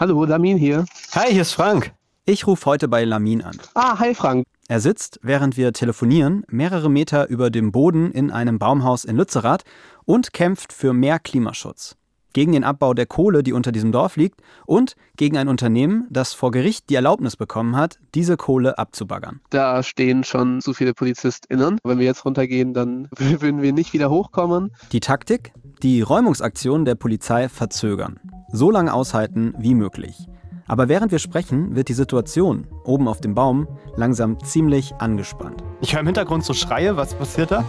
Hallo, Lamin hier. Hi, hier ist Frank. Ich rufe heute bei Lamin an. Ah, hi Frank. Er sitzt, während wir telefonieren, mehrere Meter über dem Boden in einem Baumhaus in Lützerath und kämpft für mehr Klimaschutz. Gegen den Abbau der Kohle, die unter diesem Dorf liegt, und gegen ein Unternehmen, das vor Gericht die Erlaubnis bekommen hat, diese Kohle abzubaggern. Da stehen schon zu viele PolizistInnen. Wenn wir jetzt runtergehen, dann würden wir nicht wieder hochkommen. Die Taktik? Die Räumungsaktion der Polizei verzögern. So lange aushalten wie möglich. Aber während wir sprechen, wird die Situation oben auf dem Baum langsam ziemlich angespannt. Ich höre im Hintergrund so Schreie. Was passiert da?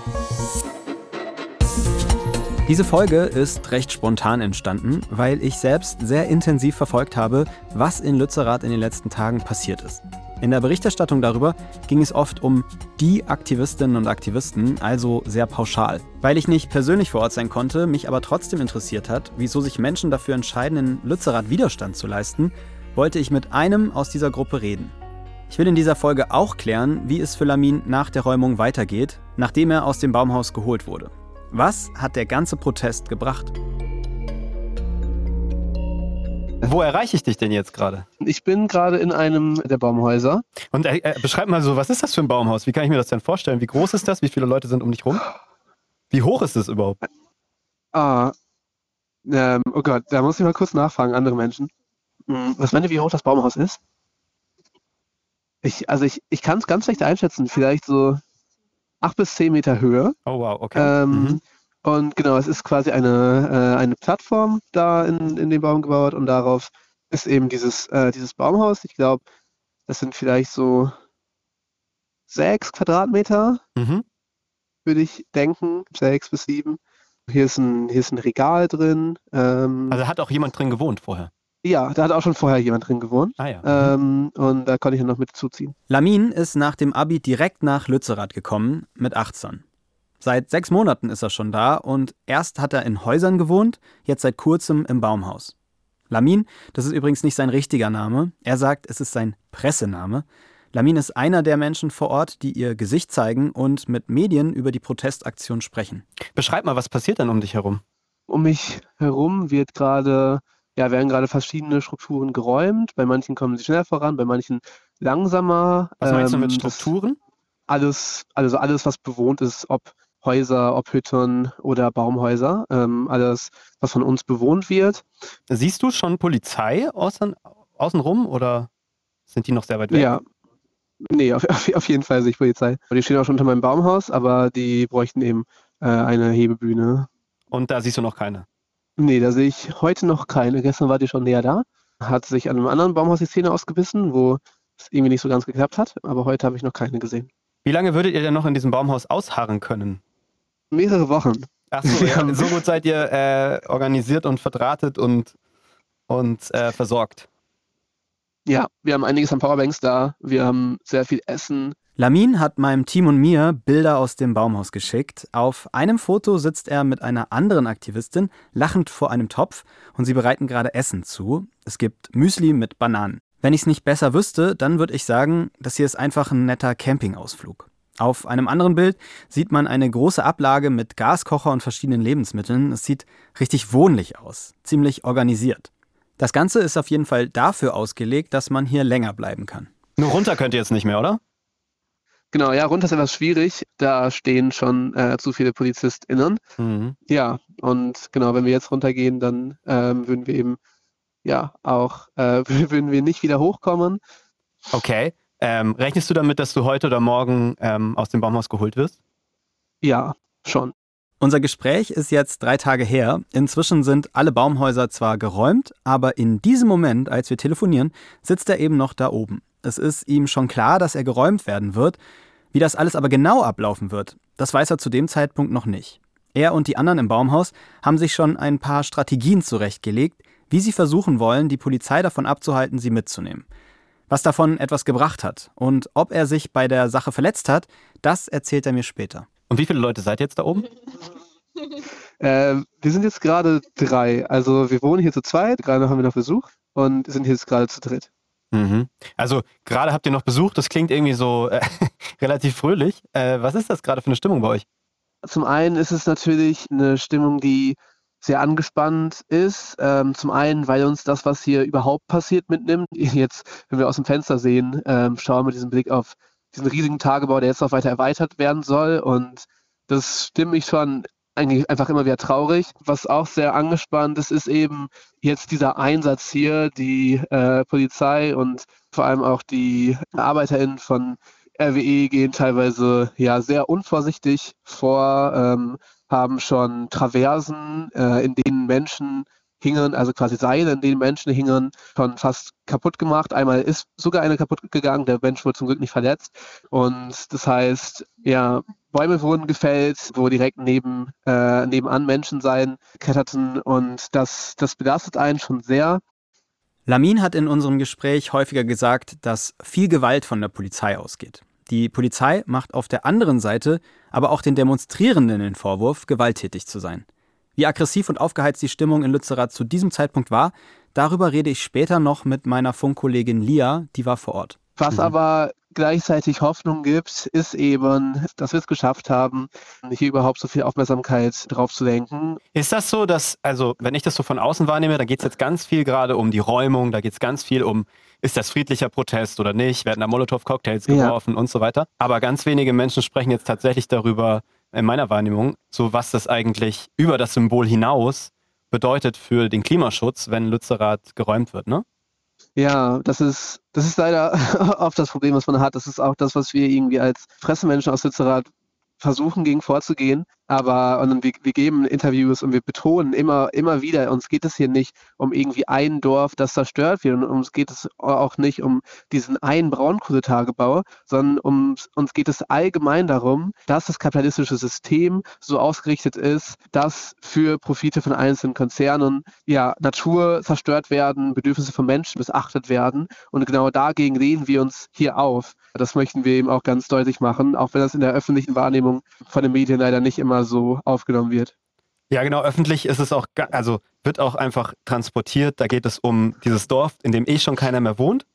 Diese Folge ist recht spontan entstanden, weil ich selbst sehr intensiv verfolgt habe, was in Lützerath in den letzten Tagen passiert ist. In der Berichterstattung darüber ging es oft um die Aktivistinnen und Aktivisten, also sehr pauschal. Weil ich nicht persönlich vor Ort sein konnte, mich aber trotzdem interessiert hat, wieso sich Menschen dafür entscheiden, in Lützerath Widerstand zu leisten, wollte ich mit einem aus dieser Gruppe reden. Ich will in dieser Folge auch klären, wie es für Lamin nach der Räumung weitergeht, nachdem er aus dem Baumhaus geholt wurde. Was hat der ganze Protest gebracht? Wo erreiche ich dich denn jetzt gerade? Ich bin gerade in einem der Baumhäuser. Und äh, äh, beschreib mal so, was ist das für ein Baumhaus? Wie kann ich mir das denn vorstellen? Wie groß ist das? Wie viele Leute sind um dich rum? Wie hoch ist es überhaupt? Ah, ähm, oh Gott, da muss ich mal kurz nachfragen, andere Menschen. Hm, was meint ihr, wie hoch das Baumhaus ist? Ich, also ich, ich kann es ganz schlecht einschätzen. Vielleicht so acht bis zehn Meter Höhe. Oh wow, okay. Ähm, mhm. Und genau, es ist quasi eine, äh, eine Plattform da in, in den Baum gebaut und darauf ist eben dieses, äh, dieses Baumhaus. Ich glaube, das sind vielleicht so sechs Quadratmeter, Mhm. würde ich denken. Sechs bis sieben. Hier ist ein, hier ist ein Regal drin. Ähm, Also hat auch jemand drin gewohnt vorher. ja, da hat auch schon vorher jemand drin gewohnt. Ah ja. Mhm. Ähm, und da konnte ich dann noch mit zuziehen. Lamin ist nach dem Abi direkt nach Lützerath gekommen, mit 18. Seit sechs Monaten ist er schon da und erst hat er in Häusern gewohnt, jetzt seit kurzem im Baumhaus. Lamin, das ist übrigens nicht sein richtiger Name, er sagt, es ist sein Pressename. Lamin ist einer der Menschen vor Ort, die ihr Gesicht zeigen und mit Medien über die Protestaktion sprechen. Beschreib mal, was passiert denn um dich herum? Um mich herum wird gerade, ja, werden gerade verschiedene Strukturen geräumt. Bei manchen kommen sie schneller voran, bei manchen langsamer. Was meinst du Ähm, mit das- Strukturen? alles, also alles, was bewohnt ist, ob Häuser, ob Hütten oder Baumhäuser, ähm, alles, was von uns bewohnt wird. Siehst du schon Polizei außen, außenrum oder sind die noch sehr weit weg? Ja. Nee, auf, auf, jeden Fall sehe ich Polizei. Die stehen auch schon unter meinem Baumhaus, aber die bräuchten eben äh, eine Hebebühne. Und da siehst du noch keine. Nee, da sehe ich heute noch keine. Gestern war die schon näher da. Hat sich an einem anderen Baumhaus die Zähne ausgebissen, wo es irgendwie nicht so ganz geklappt hat. Aber heute habe ich noch keine gesehen. Wie lange würdet ihr denn noch in diesem Baumhaus ausharren können? Mehrere Wochen. Achso, ja, so gut seid ihr äh, organisiert und verdrahtet und, und äh, versorgt. Ja, wir haben einiges an Powerbanks da. Wir haben sehr viel Essen. Lamin hat meinem Team und mir Bilder aus dem Baumhaus geschickt. Auf einem Foto sitzt er mit einer anderen Aktivistin lachend vor einem Topf und sie bereiten gerade Essen zu. Es gibt Müsli mit Bananen. Wenn ich es nicht besser wüsste, dann würde ich sagen, das hier ist einfach ein netter Campingausflug. Auf einem anderen Bild sieht man eine große Ablage mit Gaskocher und verschiedenen Lebensmitteln. Es sieht richtig wohnlich aus, ziemlich organisiert. Das Ganze ist auf jeden Fall dafür ausgelegt, dass man hier länger bleiben kann. Nur runter könnt ihr jetzt nicht mehr, oder? Genau, ja, runter ist etwas schwierig. Da stehen schon äh, zu viele PolizistInnen. Mhm. Ja, und genau, wenn wir jetzt runtergehen, dann ähm, würden wir eben, ja, auch, äh, würden wir nicht wieder hochkommen. Okay. Ähm, rechnest du damit, dass du heute oder morgen ähm, aus dem Baumhaus geholt wirst? Ja, schon. Unser Gespräch ist jetzt drei Tage her. Inzwischen sind alle Baumhäuser zwar geräumt, aber in diesem Moment, als wir telefonieren, sitzt er eben noch da oben. Es ist ihm schon klar, dass er geräumt werden wird. Wie das alles aber genau ablaufen wird, das weiß er zu dem Zeitpunkt noch nicht. Er und die anderen im Baumhaus haben sich schon ein paar Strategien zurechtgelegt, wie sie versuchen wollen, die Polizei davon abzuhalten, sie mitzunehmen. Was davon etwas gebracht hat und ob er sich bei der Sache verletzt hat, das erzählt er mir später. Und wie viele Leute seid ihr jetzt da oben? Äh, wir sind jetzt gerade drei. Also wir wohnen hier zu zweit, gerade haben wir noch Besuch und sind jetzt gerade zu dritt. Mhm. Also gerade habt ihr noch Besuch, das klingt irgendwie so äh, relativ fröhlich. Äh, was ist das gerade für eine Stimmung bei euch? Zum einen ist es natürlich eine Stimmung, die sehr angespannt ist. Ähm, zum einen, weil uns das, was hier überhaupt passiert, mitnimmt. Jetzt, wenn wir aus dem Fenster sehen, ähm, schauen wir diesen Blick auf diesen riesigen Tagebau, der jetzt noch weiter erweitert werden soll. Und das stimmt mich schon eigentlich einfach immer wieder traurig. Was auch sehr angespannt ist, ist eben jetzt dieser Einsatz hier, die äh, Polizei und vor allem auch die ArbeiterInnen von RWE gehen teilweise ja sehr unvorsichtig vor, ähm, haben schon Traversen, äh, in denen Menschen hingen, also quasi Seile, in denen Menschen hingen, schon fast kaputt gemacht. Einmal ist sogar eine kaputt gegangen, der Mensch wurde zum Glück nicht verletzt. Und das heißt, ja, Bäume wurden gefällt, wo direkt neben, äh, nebenan Menschen sein, kletterten und das, das belastet einen schon sehr. Lamin hat in unserem Gespräch häufiger gesagt, dass viel Gewalt von der Polizei ausgeht. Die Polizei macht auf der anderen Seite aber auch den Demonstrierenden den Vorwurf, gewalttätig zu sein. Wie aggressiv und aufgeheizt die Stimmung in Lützerath zu diesem Zeitpunkt war, darüber rede ich später noch mit meiner Funkkollegin Lia, die war vor Ort. Was mhm. aber gleichzeitig Hoffnung gibt, ist eben, dass wir es geschafft haben, hier überhaupt so viel Aufmerksamkeit drauf zu lenken. Ist das so, dass, also wenn ich das so von außen wahrnehme, da geht es jetzt ganz viel gerade um die Räumung, da geht es ganz viel um, ist das friedlicher Protest oder nicht, werden da Molotow-Cocktails geworfen ja. und so weiter. Aber ganz wenige Menschen sprechen jetzt tatsächlich darüber, in meiner Wahrnehmung, so was das eigentlich über das Symbol hinaus bedeutet für den Klimaschutz, wenn Lützerath geräumt wird, ne? Ja, das ist, das ist leider oft das Problem, was man hat. Das ist auch das, was wir irgendwie als Pressemenschen aus Lützerath versuchen, gegen vorzugehen. Aber und wir, wir geben Interviews und wir betonen immer, immer wieder, uns geht es hier nicht um irgendwie ein Dorf, das zerstört wird. Und uns geht es auch nicht um diesen einen Braunkohletagebau, sondern um, uns geht es allgemein darum, dass das kapitalistische System so ausgerichtet ist, dass für Profite von einzelnen Konzernen ja Natur zerstört werden, Bedürfnisse von Menschen missachtet werden. Und genau dagegen lehnen wir uns hier auf. Das möchten wir eben auch ganz deutlich machen, auch wenn das in der öffentlichen Wahrnehmung von den Medien leider nicht immer so aufgenommen wird. Ja, genau, öffentlich ist es auch, also wird auch einfach transportiert. Da geht es um dieses Dorf, in dem eh schon keiner mehr wohnt.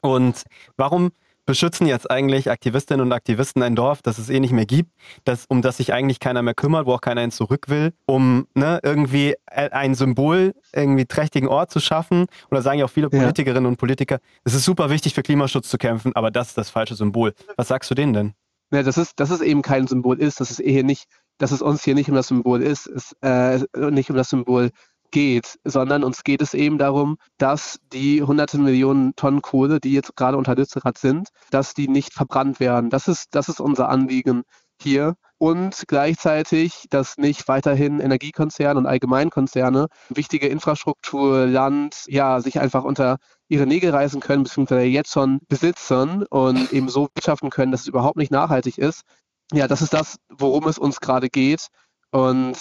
Und warum beschützen jetzt eigentlich Aktivistinnen und Aktivisten ein Dorf, das es eh nicht mehr gibt, das, um das sich eigentlich keiner mehr kümmert, wo auch keiner hin zurück will, um ne, irgendwie ein Symbol, irgendwie trächtigen Ort zu schaffen. Und da sagen ja auch viele Politikerinnen ja. und Politiker, es ist super wichtig für Klimaschutz zu kämpfen, aber das ist das falsche Symbol. Was sagst du denen denn? Ja, das ist, dass es eben kein Symbol ist, dass es eh nicht, dass es uns hier nicht um das Symbol ist, ist äh, nicht um das Symbol geht, sondern uns geht es eben darum, dass die hunderte Millionen Tonnen Kohle, die jetzt gerade unter Lützerath sind, dass die nicht verbrannt werden. Das ist, das ist unser Anliegen hier. Und gleichzeitig, dass nicht weiterhin Energiekonzerne und Allgemeinkonzerne wichtige Infrastruktur, Land, ja, sich einfach unter ihre Nägel reißen können, beziehungsweise jetzt schon besitzen und eben so wirtschaften können, dass es überhaupt nicht nachhaltig ist. Ja, das ist das, worum es uns gerade geht. Und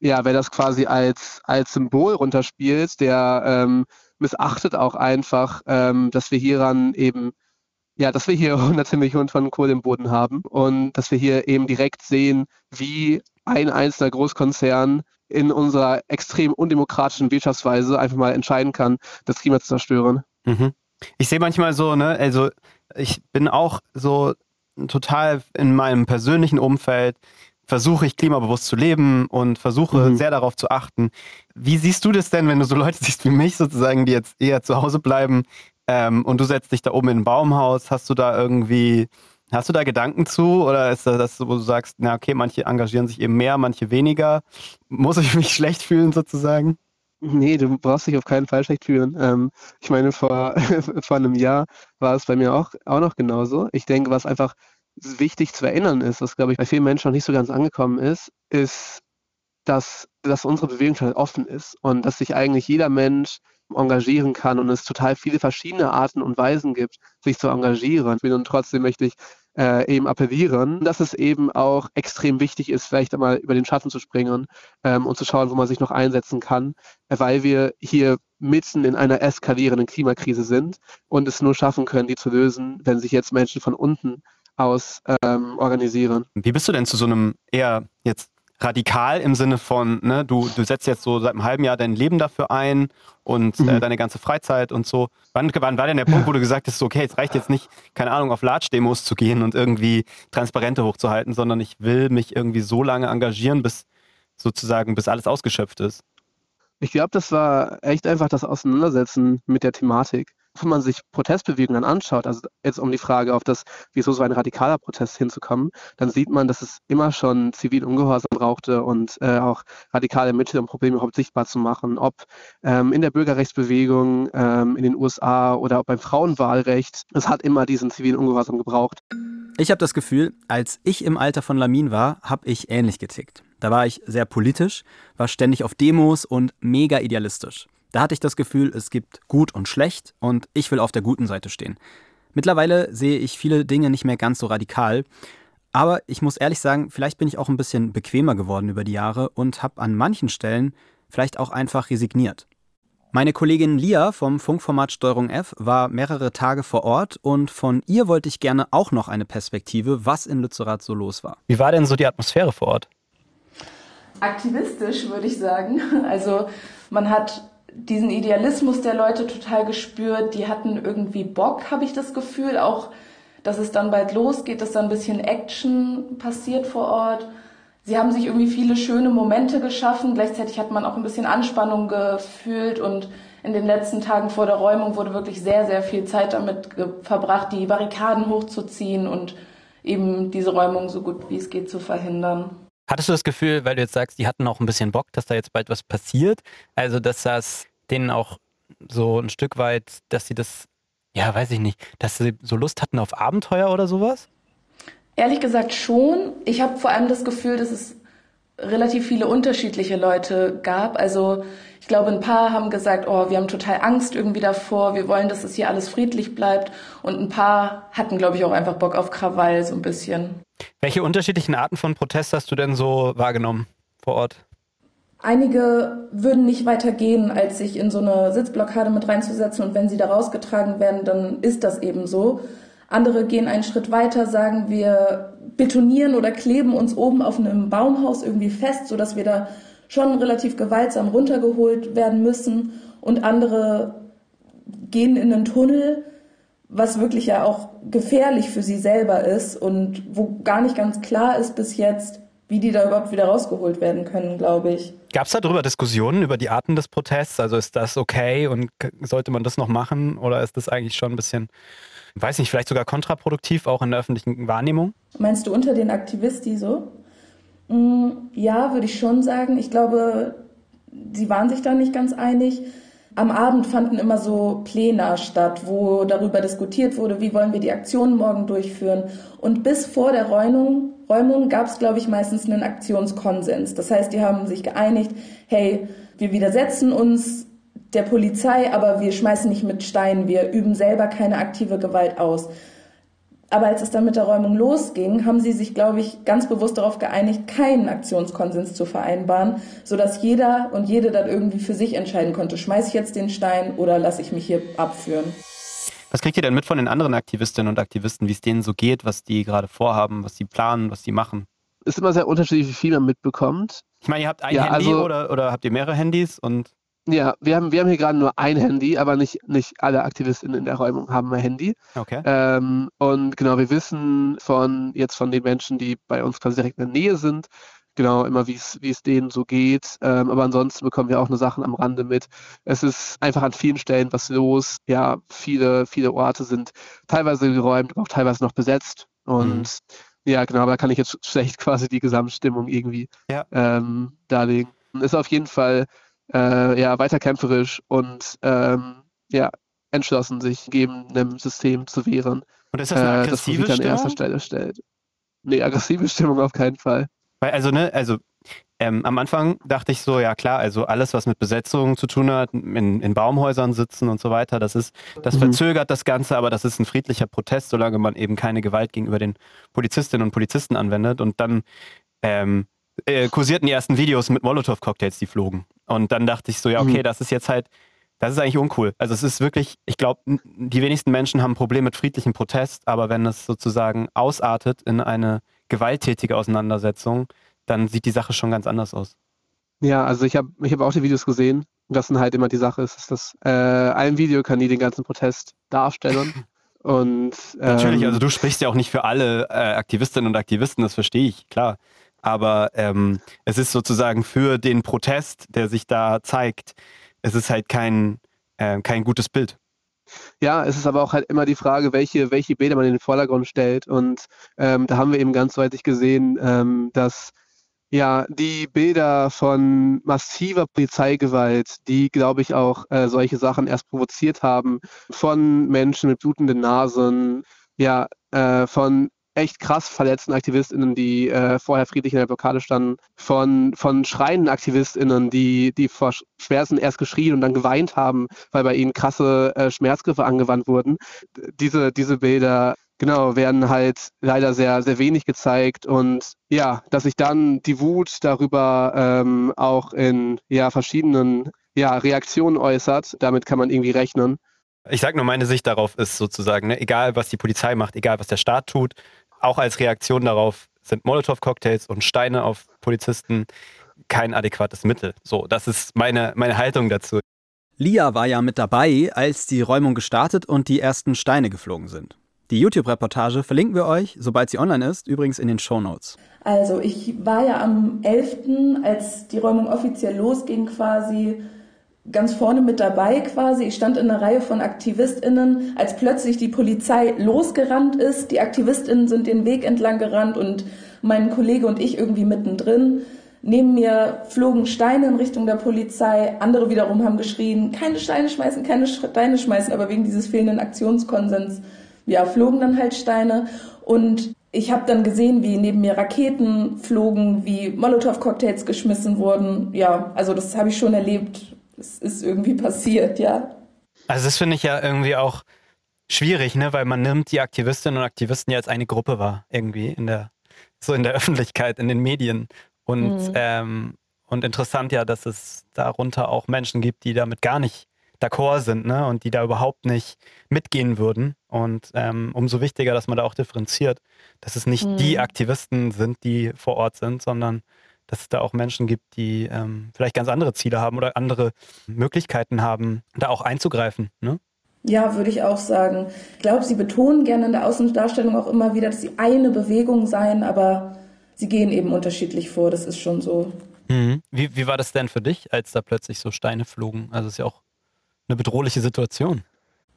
ja, wer das quasi als, als Symbol runterspielt, der ähm, missachtet auch einfach, ähm, dass wir hieran eben, ja, dass wir hier hunderte Millionen Tonnen Kohle im Boden haben und dass wir hier eben direkt sehen, wie ein einzelner Großkonzern in unserer extrem undemokratischen Wirtschaftsweise einfach mal entscheiden kann, das Klima zu zerstören. Mhm. Ich sehe manchmal so, ne, also ich bin auch so total in meinem persönlichen Umfeld versuche ich klimabewusst zu leben und versuche mhm. sehr darauf zu achten. Wie siehst du das denn, wenn du so Leute siehst wie mich sozusagen, die jetzt eher zu Hause bleiben ähm, und du setzt dich da oben in ein Baumhaus? Hast du da irgendwie, hast du da Gedanken zu oder ist das, das wo du sagst, na okay, manche engagieren sich eben mehr, manche weniger? Muss ich mich schlecht fühlen sozusagen? Nee, du brauchst dich auf keinen Fall schlecht fühlen. Ähm, ich meine, vor, vor einem Jahr war es bei mir auch, auch noch genauso. Ich denke, was einfach wichtig zu erinnern ist, was, glaube ich, bei vielen Menschen noch nicht so ganz angekommen ist, ist, dass, dass unsere Bewegung schon offen ist und dass sich eigentlich jeder Mensch engagieren kann und es total viele verschiedene Arten und Weisen gibt, sich zu engagieren. Und trotzdem möchte ich äh, eben appellieren, dass es eben auch extrem wichtig ist, vielleicht einmal über den Schatten zu springen ähm, und zu schauen, wo man sich noch einsetzen kann, weil wir hier mitten in einer eskalierenden Klimakrise sind und es nur schaffen können, die zu lösen, wenn sich jetzt Menschen von unten aus ähm, organisieren. Wie bist du denn zu so einem eher jetzt radikal im Sinne von, ne, du, du setzt jetzt so seit einem halben Jahr dein Leben dafür ein und äh, mhm. äh, deine ganze Freizeit und so. Wann, wann war denn der Punkt, wo du gesagt hast, okay, es reicht jetzt nicht, keine Ahnung, auf Large-Demos zu gehen und irgendwie Transparente hochzuhalten, sondern ich will mich irgendwie so lange engagieren, bis sozusagen, bis alles ausgeschöpft ist? Ich glaube, das war echt einfach das Auseinandersetzen mit der Thematik wenn man sich Protestbewegungen anschaut, also jetzt um die Frage auf das, wieso so ein radikaler Protest hinzukommen, dann sieht man, dass es immer schon zivil Ungehorsam brauchte und äh, auch radikale Mittel, um Probleme überhaupt sichtbar zu machen. Ob ähm, in der Bürgerrechtsbewegung ähm, in den USA oder beim Frauenwahlrecht, es hat immer diesen zivilen Ungehorsam gebraucht. Ich habe das Gefühl, als ich im Alter von Lamin war, habe ich ähnlich getickt. Da war ich sehr politisch, war ständig auf Demos und mega idealistisch. Da hatte ich das Gefühl, es gibt gut und schlecht und ich will auf der guten Seite stehen. Mittlerweile sehe ich viele Dinge nicht mehr ganz so radikal, aber ich muss ehrlich sagen, vielleicht bin ich auch ein bisschen bequemer geworden über die Jahre und habe an manchen Stellen vielleicht auch einfach resigniert. Meine Kollegin Lia vom Funkformat Steuerung F war mehrere Tage vor Ort und von ihr wollte ich gerne auch noch eine Perspektive, was in Lützerath so los war. Wie war denn so die Atmosphäre vor Ort? Aktivistisch, würde ich sagen. Also man hat diesen Idealismus der Leute total gespürt. Die hatten irgendwie Bock, habe ich das Gefühl. Auch, dass es dann bald losgeht, dass da ein bisschen Action passiert vor Ort. Sie haben sich irgendwie viele schöne Momente geschaffen. Gleichzeitig hat man auch ein bisschen Anspannung gefühlt und in den letzten Tagen vor der Räumung wurde wirklich sehr, sehr viel Zeit damit verbracht, die Barrikaden hochzuziehen und eben diese Räumung so gut wie es geht zu verhindern. Hattest du das Gefühl, weil du jetzt sagst, die hatten auch ein bisschen Bock, dass da jetzt bald was passiert? Also, dass das denen auch so ein Stück weit, dass sie das, ja, weiß ich nicht, dass sie so Lust hatten auf Abenteuer oder sowas? Ehrlich gesagt schon. Ich habe vor allem das Gefühl, dass es relativ viele unterschiedliche Leute gab. Also ich glaube, ein paar haben gesagt, oh, wir haben total Angst irgendwie davor, wir wollen, dass es hier alles friedlich bleibt. Und ein paar hatten, glaube ich, auch einfach Bock auf Krawall so ein bisschen. Welche unterschiedlichen Arten von Protest hast du denn so wahrgenommen vor Ort? Einige würden nicht weiter gehen, als sich in so eine Sitzblockade mit reinzusetzen und wenn sie da rausgetragen werden, dann ist das eben so. Andere gehen einen Schritt weiter, sagen wir betonieren oder kleben uns oben auf einem Baumhaus irgendwie fest, sodass wir da schon relativ gewaltsam runtergeholt werden müssen. Und andere gehen in einen Tunnel, was wirklich ja auch gefährlich für sie selber ist und wo gar nicht ganz klar ist bis jetzt, wie die da überhaupt wieder rausgeholt werden können, glaube ich. Gab es darüber Diskussionen über die Arten des Protests? Also ist das okay und sollte man das noch machen oder ist das eigentlich schon ein bisschen, weiß nicht, vielleicht sogar kontraproduktiv auch in der öffentlichen Wahrnehmung? Meinst du unter den Aktivisten so? Mm, ja, würde ich schon sagen. Ich glaube, sie waren sich da nicht ganz einig am Abend fanden immer so Pläne statt, wo darüber diskutiert wurde, wie wollen wir die Aktion morgen durchführen. Und bis vor der Räumung, Räumung gab es, glaube ich, meistens einen Aktionskonsens. Das heißt, die haben sich geeinigt, hey, wir widersetzen uns der Polizei, aber wir schmeißen nicht mit Steinen, wir üben selber keine aktive Gewalt aus. Aber als es dann mit der Räumung losging, haben sie sich, glaube ich, ganz bewusst darauf geeinigt, keinen Aktionskonsens zu vereinbaren, sodass jeder und jede dann irgendwie für sich entscheiden konnte, schmeiße ich jetzt den Stein oder lasse ich mich hier abführen. Was kriegt ihr denn mit von den anderen Aktivistinnen und Aktivisten, wie es denen so geht, was die gerade vorhaben, was sie planen, was sie machen? Ist immer sehr unterschiedlich, wie viel man mitbekommt. Ich meine, ihr habt ein ja, Handy also, oder, oder habt ihr mehrere Handys und ja, wir haben, wir haben hier gerade nur ein Handy, aber nicht, nicht alle AktivistInnen in der Räumung haben ein Handy. Okay. Ähm, und genau, wir wissen von jetzt von den Menschen, die bei uns quasi direkt in der Nähe sind, genau immer, wie es denen so geht. Ähm, aber ansonsten bekommen wir auch nur Sachen am Rande mit. Es ist einfach an vielen Stellen was los. Ja, viele, viele Orte sind teilweise geräumt, aber auch teilweise noch besetzt. Und mhm. ja, genau, aber da kann ich jetzt schlecht quasi die Gesamtstimmung irgendwie ja. ähm, darlegen. Ist auf jeden Fall äh, ja, weiter kämpferisch und ähm, ja, entschlossen, sich gegen einem System zu wehren. Und ist das eine aggressive äh, das, Stimmung? an erster Stelle stellt. Nee, aggressive Stimmung auf keinen Fall. Weil, also, ne, also ähm, am Anfang dachte ich so, ja klar, also alles, was mit Besetzung zu tun hat, in, in Baumhäusern sitzen und so weiter, das ist, das mhm. verzögert das Ganze, aber das ist ein friedlicher Protest, solange man eben keine Gewalt gegenüber den Polizistinnen und Polizisten anwendet. Und dann ähm, äh, kursierten die ersten Videos mit Molotow-Cocktails, die flogen. Und dann dachte ich so, ja, okay, mhm. das ist jetzt halt, das ist eigentlich uncool. Also es ist wirklich, ich glaube, die wenigsten Menschen haben ein Problem mit friedlichem Protest, aber wenn es sozusagen ausartet in eine gewalttätige Auseinandersetzung, dann sieht die Sache schon ganz anders aus. Ja, also ich habe ich hab auch die Videos gesehen. Was dann halt immer die Sache ist, ist, dass äh, ein Video kann nie den ganzen Protest darstellen. Und, ähm, Natürlich, also du sprichst ja auch nicht für alle äh, Aktivistinnen und Aktivisten, das verstehe ich, klar. Aber ähm, es ist sozusagen für den Protest, der sich da zeigt, es ist halt kein, äh, kein gutes Bild. Ja, es ist aber auch halt immer die Frage, welche, welche Bilder man in den Vordergrund stellt. Und ähm, da haben wir eben ganz deutlich gesehen, ähm, dass ja, die Bilder von massiver Polizeigewalt, die, glaube ich, auch äh, solche Sachen erst provoziert haben, von Menschen mit blutenden Nasen, ja, äh, von echt krass verletzten AktivistInnen, die äh, vorher friedlich in der Blockade standen, von, von schreienden AktivistInnen, die, die vor Schmerzen erst geschrien und dann geweint haben, weil bei ihnen krasse äh, Schmerzgriffe angewandt wurden. Diese, diese Bilder genau, werden halt leider sehr, sehr wenig gezeigt und ja, dass sich dann die Wut darüber ähm, auch in ja, verschiedenen ja, Reaktionen äußert, damit kann man irgendwie rechnen. Ich sage nur, meine Sicht darauf ist sozusagen, ne, egal was die Polizei macht, egal was der Staat tut, auch als Reaktion darauf sind Molotow-Cocktails und Steine auf Polizisten kein adäquates Mittel. So, das ist meine, meine Haltung dazu. Lia war ja mit dabei, als die Räumung gestartet und die ersten Steine geflogen sind. Die YouTube-Reportage verlinken wir euch, sobald sie online ist, übrigens in den Show Notes. Also ich war ja am 11., als die Räumung offiziell losging, quasi ganz vorne mit dabei quasi. Ich stand in einer Reihe von AktivistInnen, als plötzlich die Polizei losgerannt ist. Die AktivistInnen sind den Weg entlang gerannt und mein Kollege und ich irgendwie mittendrin. Neben mir flogen Steine in Richtung der Polizei. Andere wiederum haben geschrien, keine Steine schmeißen, keine Steine schmeißen, aber wegen dieses fehlenden Aktionskonsens ja, flogen dann halt Steine und ich habe dann gesehen, wie neben mir Raketen flogen, wie Molotow-Cocktails geschmissen wurden. Ja, also das habe ich schon erlebt. Es ist irgendwie passiert, ja. Also das finde ich ja irgendwie auch schwierig, ne, weil man nimmt die Aktivistinnen und Aktivisten ja als eine Gruppe wahr, irgendwie in der, so in der Öffentlichkeit, in den Medien. Und, mhm. ähm, und interessant ja, dass es darunter auch Menschen gibt, die damit gar nicht d'accord sind ne? und die da überhaupt nicht mitgehen würden. Und ähm, umso wichtiger, dass man da auch differenziert, dass es nicht mhm. die Aktivisten sind, die vor Ort sind, sondern dass es da auch Menschen gibt, die ähm, vielleicht ganz andere Ziele haben oder andere Möglichkeiten haben, da auch einzugreifen. Ne? Ja, würde ich auch sagen. Ich glaube, Sie betonen gerne in der Außendarstellung auch immer wieder, dass Sie eine Bewegung seien, aber Sie gehen eben unterschiedlich vor. Das ist schon so. Mhm. Wie, wie war das denn für dich, als da plötzlich so Steine flogen? Also es ist ja auch eine bedrohliche Situation.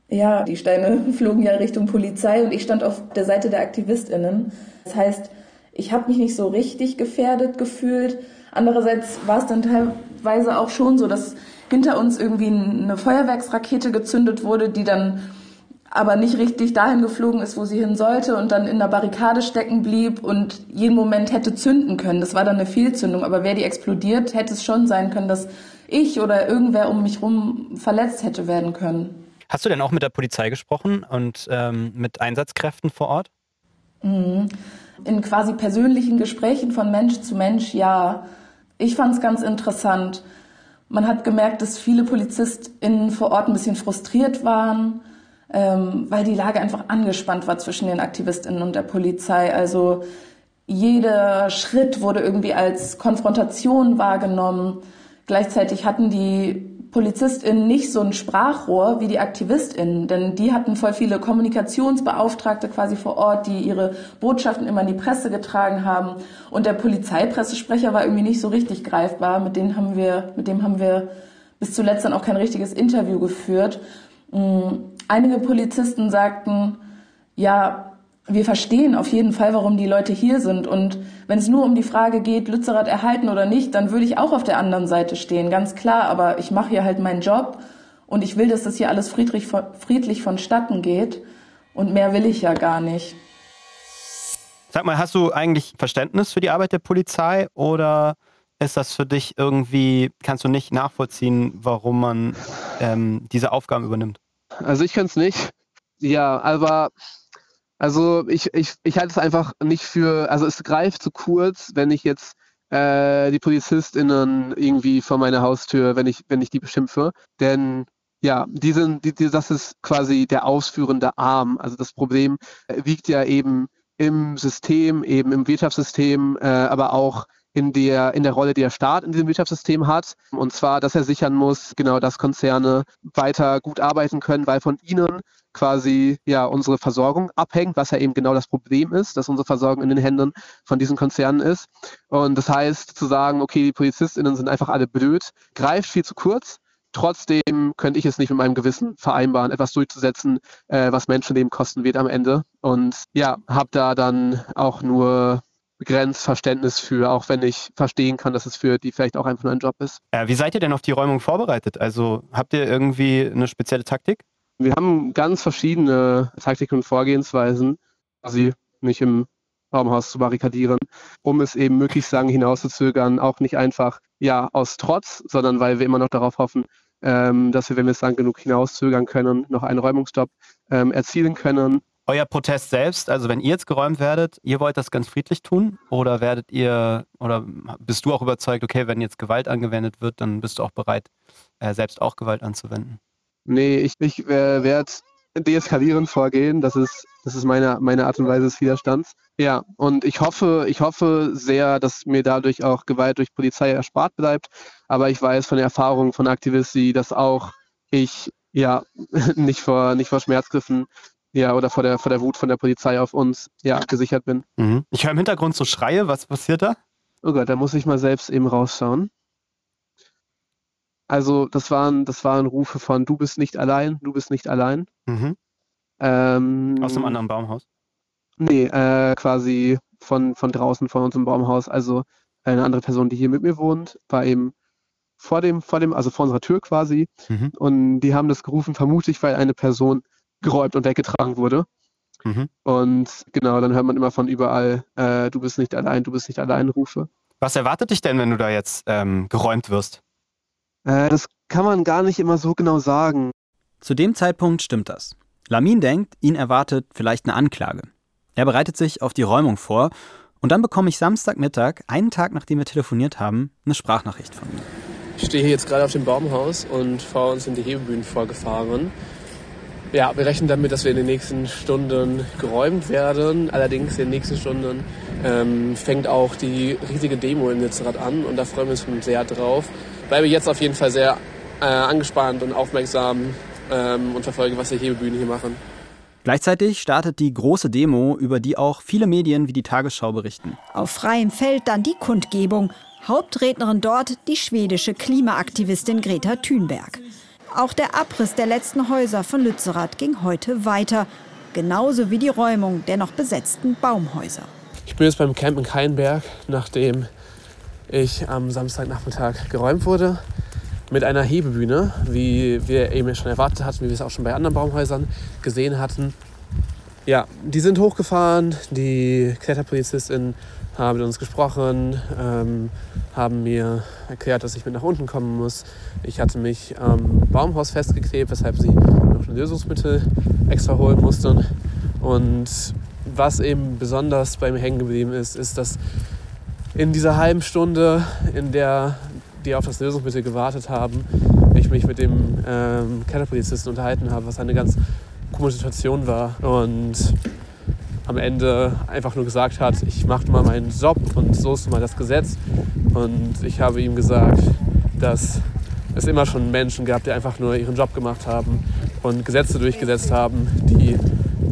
Ja, die Steine flogen ja Richtung Polizei und ich stand auf der Seite der AktivistInnen. Das heißt, ich habe mich nicht so richtig gefährdet gefühlt. Andererseits war es dann teilweise auch schon so, dass hinter uns irgendwie eine Feuerwerksrakete gezündet wurde, die dann aber nicht richtig dahin geflogen ist, wo sie hin sollte und dann in der Barrikade stecken blieb und jeden Moment hätte zünden können. Das war dann eine Fehlzündung, aber wäre die explodiert, hätte es schon sein können, dass ich oder irgendwer um mich herum verletzt hätte werden können. Hast du denn auch mit der Polizei gesprochen und ähm, mit Einsatzkräften vor Ort? Mhm. In quasi persönlichen Gesprächen von Mensch zu Mensch, ja. Ich fand es ganz interessant. Man hat gemerkt, dass viele PolizistInnen vor Ort ein bisschen frustriert waren, ähm, weil die Lage einfach angespannt war zwischen den AktivistInnen und der Polizei. Also jeder Schritt wurde irgendwie als Konfrontation wahrgenommen. Gleichzeitig hatten die PolizistInnen nicht so ein Sprachrohr wie die AktivistInnen, denn die hatten voll viele Kommunikationsbeauftragte quasi vor Ort, die ihre Botschaften immer in die Presse getragen haben. Und der Polizeipressesprecher war irgendwie nicht so richtig greifbar. Mit dem haben wir, mit dem haben wir bis zuletzt dann auch kein richtiges Interview geführt. Mm, einige Polizisten sagten, ja, wir verstehen auf jeden Fall, warum die Leute hier sind. Und wenn es nur um die Frage geht, Lützerath erhalten oder nicht, dann würde ich auch auf der anderen Seite stehen, ganz klar. Aber ich mache hier halt meinen Job und ich will, dass das hier alles friedlich, friedlich vonstatten geht. Und mehr will ich ja gar nicht. Sag mal, hast du eigentlich Verständnis für die Arbeit der Polizei oder ist das für dich irgendwie, kannst du nicht nachvollziehen, warum man ähm, diese Aufgaben übernimmt? Also ich kann es nicht. Ja, aber also ich, ich, ich halte es einfach nicht für, also es greift zu kurz, wenn ich jetzt äh, die PolizistInnen irgendwie vor meiner Haustür, wenn ich, wenn ich die beschimpfe. Denn ja, die sind, die, die, das ist quasi der ausführende Arm. Also das Problem liegt ja eben im System, eben im Wirtschaftssystem, äh, aber auch in der, in der Rolle, die der Staat in diesem Wirtschaftssystem hat. Und zwar, dass er sichern muss, genau, dass Konzerne weiter gut arbeiten können, weil von ihnen quasi ja unsere Versorgung abhängt, was ja eben genau das Problem ist, dass unsere Versorgung in den Händen von diesen Konzernen ist. Und das heißt, zu sagen, okay, die PolizistInnen sind einfach alle blöd, greift viel zu kurz. Trotzdem könnte ich es nicht mit meinem Gewissen vereinbaren, etwas durchzusetzen, äh, was Menschenleben kosten wird am Ende. Und ja, habe da dann auch nur begrenzt Verständnis für, auch wenn ich verstehen kann, dass es für die vielleicht auch einfach nur ein Job ist. Ja, wie seid ihr denn auf die Räumung vorbereitet? Also habt ihr irgendwie eine spezielle Taktik? Wir haben ganz verschiedene Taktiken und Vorgehensweisen, quasi nicht im Baumhaus zu barrikadieren, um es eben möglichst lange hinauszuzögern, auch nicht einfach ja aus Trotz, sondern weil wir immer noch darauf hoffen, ähm, dass wir, wenn wir es lang genug hinauszögern können, noch einen Räumungsstopp ähm, erzielen können. Euer Protest selbst, also wenn ihr jetzt geräumt werdet, ihr wollt das ganz friedlich tun oder werdet ihr oder bist du auch überzeugt, okay, wenn jetzt Gewalt angewendet wird, dann bist du auch bereit, äh, selbst auch Gewalt anzuwenden? Nee, ich, ich äh, werde deeskalierend vorgehen. Das ist, das ist meine, meine Art und Weise des Widerstands. Ja, und ich hoffe, ich hoffe sehr, dass mir dadurch auch Gewalt durch Polizei erspart bleibt. Aber ich weiß von der Erfahrung von Aktivisti, dass auch ich ja nicht vor, nicht vor Schmerzgriffen ja, oder vor der, vor der Wut von der Polizei auf uns ja, gesichert bin. Mhm. Ich höre im Hintergrund so Schreie. Was passiert da? Oh Gott, da muss ich mal selbst eben rausschauen. Also das waren, das waren Rufe von du bist nicht allein, du bist nicht allein. Mhm. Ähm, Aus einem anderen Baumhaus? Nee, äh, quasi von, von draußen von unserem Baumhaus. Also eine andere Person, die hier mit mir wohnt, war eben vor dem, vor dem, also vor unserer Tür quasi. Mhm. Und die haben das gerufen, vermutlich, weil eine Person geräumt und weggetragen wurde. Mhm. Und genau, dann hört man immer von überall, äh, du bist nicht allein, du bist nicht allein, Rufe. Was erwartet dich denn, wenn du da jetzt ähm, geräumt wirst? Äh, das kann man gar nicht immer so genau sagen. Zu dem Zeitpunkt stimmt das. Lamin denkt, ihn erwartet vielleicht eine Anklage. Er bereitet sich auf die Räumung vor und dann bekomme ich Samstagmittag, einen Tag nachdem wir telefoniert haben, eine Sprachnachricht von ihm. Ich stehe hier jetzt gerade auf dem Baumhaus und vor uns sind die Hebebühnen vorgefahren. Ja, wir rechnen damit, dass wir in den nächsten Stunden geräumt werden. Allerdings in den nächsten Stunden ähm, fängt auch die riesige Demo in Lützerath an und da freuen wir uns schon sehr drauf bleibe jetzt auf jeden Fall sehr äh, angespannt und aufmerksam ähm, und verfolge, was die Hebebühnen hier machen. Gleichzeitig startet die große Demo, über die auch viele Medien wie die Tagesschau berichten. Auf freiem Feld dann die Kundgebung. Hauptrednerin dort die schwedische Klimaaktivistin Greta Thunberg. Auch der Abriss der letzten Häuser von Lützerath ging heute weiter. Genauso wie die Räumung der noch besetzten Baumhäuser. Ich bin jetzt beim Camp in Keinberg, nachdem ich am Samstagnachmittag geräumt wurde mit einer Hebebühne, wie wir eben schon erwartet hatten, wie wir es auch schon bei anderen Baumhäusern gesehen hatten. Ja, die sind hochgefahren, die Kletterpolizistin haben mit uns gesprochen, ähm, haben mir erklärt, dass ich mit nach unten kommen muss. Ich hatte mich am Baumhaus festgeklebt, weshalb sie noch ein Lösungsmittel extra holen mussten. Und was eben besonders bei mir hängen geblieben ist, ist, dass in dieser halben Stunde, in der die auf das Lösungsmittel gewartet haben, ich mich mit dem ähm, Kellerpolizisten unterhalten habe, was eine ganz komische Situation war. Und am Ende einfach nur gesagt hat, ich mache mal meinen Job und so ist mal das Gesetz. Und ich habe ihm gesagt, dass es immer schon Menschen gab, die einfach nur ihren Job gemacht haben und Gesetze durchgesetzt haben, die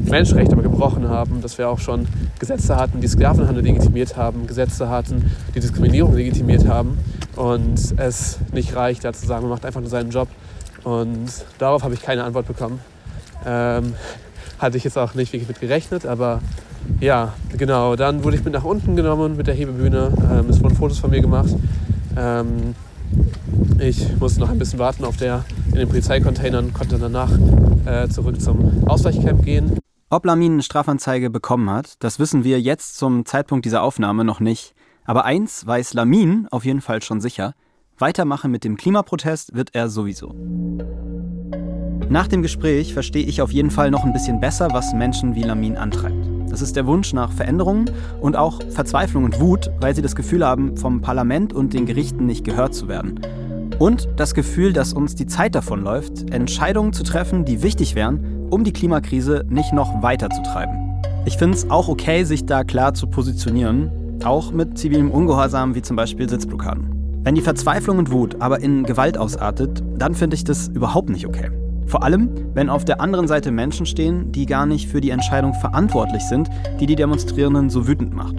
Menschenrechte aber gebrochen haben, dass wir auch schon Gesetze hatten, die Sklavenhandel legitimiert haben, Gesetze hatten, die Diskriminierung legitimiert haben und es nicht reicht, da zu sagen, man macht einfach nur seinen Job. Und darauf habe ich keine Antwort bekommen. Ähm, hatte ich jetzt auch nicht wirklich mit gerechnet, aber ja, genau. Dann wurde ich mit nach unten genommen mit der Hebebühne. Ähm, es wurden Fotos von mir gemacht. Ähm, ich musste noch ein bisschen warten auf der, in den Polizeicontainern, konnte danach äh, zurück zum Ausweichcamp gehen. Ob Lamin eine Strafanzeige bekommen hat, das wissen wir jetzt zum Zeitpunkt dieser Aufnahme noch nicht. Aber eins weiß Lamin auf jeden Fall schon sicher. Weitermachen mit dem Klimaprotest wird er sowieso. Nach dem Gespräch verstehe ich auf jeden Fall noch ein bisschen besser, was Menschen wie Lamin antreibt. Das ist der Wunsch nach Veränderungen und auch Verzweiflung und Wut, weil sie das Gefühl haben, vom Parlament und den Gerichten nicht gehört zu werden. Und das Gefühl, dass uns die Zeit davonläuft, Entscheidungen zu treffen, die wichtig wären, um die Klimakrise nicht noch weiter zu treiben. Ich finde es auch okay, sich da klar zu positionieren. Auch mit zivilem Ungehorsam wie zum Beispiel Sitzblockaden. Wenn die Verzweiflung und Wut aber in Gewalt ausartet, dann finde ich das überhaupt nicht okay. Vor allem, wenn auf der anderen Seite Menschen stehen, die gar nicht für die Entscheidung verantwortlich sind, die die Demonstrierenden so wütend macht.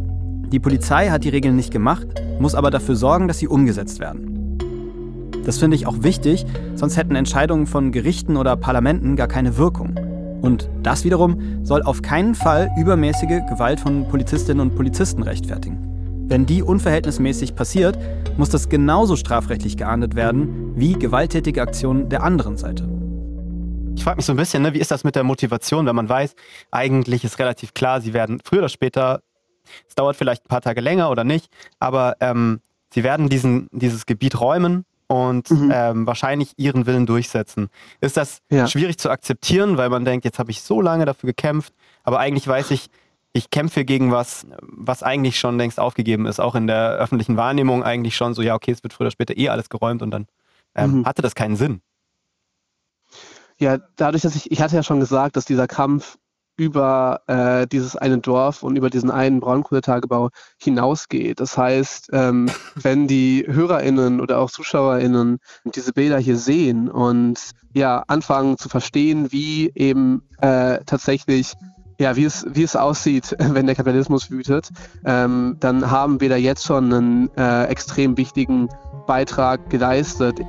Die Polizei hat die Regeln nicht gemacht, muss aber dafür sorgen, dass sie umgesetzt werden. Das finde ich auch wichtig, sonst hätten Entscheidungen von Gerichten oder Parlamenten gar keine Wirkung. Und das wiederum soll auf keinen Fall übermäßige Gewalt von Polizistinnen und Polizisten rechtfertigen. Wenn die unverhältnismäßig passiert, muss das genauso strafrechtlich geahndet werden wie gewalttätige Aktionen der anderen Seite. Ich frage mich so ein bisschen, ne, wie ist das mit der Motivation, wenn man weiß, eigentlich ist relativ klar, sie werden früher oder später, es dauert vielleicht ein paar Tage länger oder nicht, aber ähm, sie werden diesen, dieses Gebiet räumen und mhm. ähm, wahrscheinlich ihren Willen durchsetzen. Ist das ja. schwierig zu akzeptieren, weil man denkt, jetzt habe ich so lange dafür gekämpft, aber eigentlich weiß ich, ich kämpfe gegen was, was eigentlich schon längst aufgegeben ist, auch in der öffentlichen Wahrnehmung eigentlich schon so, ja, okay, es wird früher oder später eh alles geräumt und dann ähm, mhm. hatte das keinen Sinn. Ja, dadurch, dass ich, ich hatte ja schon gesagt, dass dieser Kampf über äh, dieses eine Dorf und über diesen einen Braunkohletagebau hinausgeht. Das heißt, ähm, wenn die HörerInnen oder auch ZuschauerInnen diese Bilder hier sehen und ja anfangen zu verstehen, wie eben äh, tatsächlich ja, wie es, wie es aussieht, wenn der Kapitalismus wütet, ähm, dann haben wir da jetzt schon einen äh, extrem wichtigen Beitrag geleistet.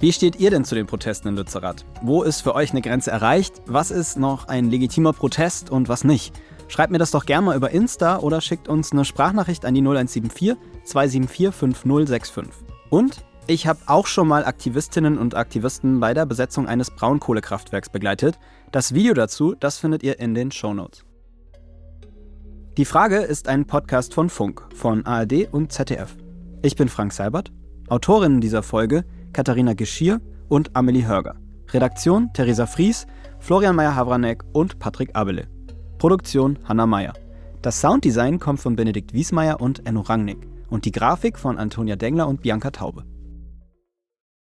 Wie steht ihr denn zu den Protesten in Lützerath? Wo ist für euch eine Grenze erreicht? Was ist noch ein legitimer Protest und was nicht? Schreibt mir das doch gerne mal über Insta oder schickt uns eine Sprachnachricht an die 0174 274 5065. Und ich habe auch schon mal Aktivistinnen und Aktivisten bei der Besetzung eines Braunkohlekraftwerks begleitet. Das Video dazu, das findet ihr in den Shownotes. Die Frage ist ein Podcast von Funk, von ARD und ZDF. Ich bin Frank Seibert, Autorinnen dieser Folge Katharina Geschier und Amelie Hörger. Redaktion Theresa Fries, Florian Meyer-Havranek und Patrick Abele. Produktion Hanna Meyer. Das Sounddesign kommt von Benedikt Wiesmeier und Enno Rangnick und die Grafik von Antonia Dengler und Bianca Taube.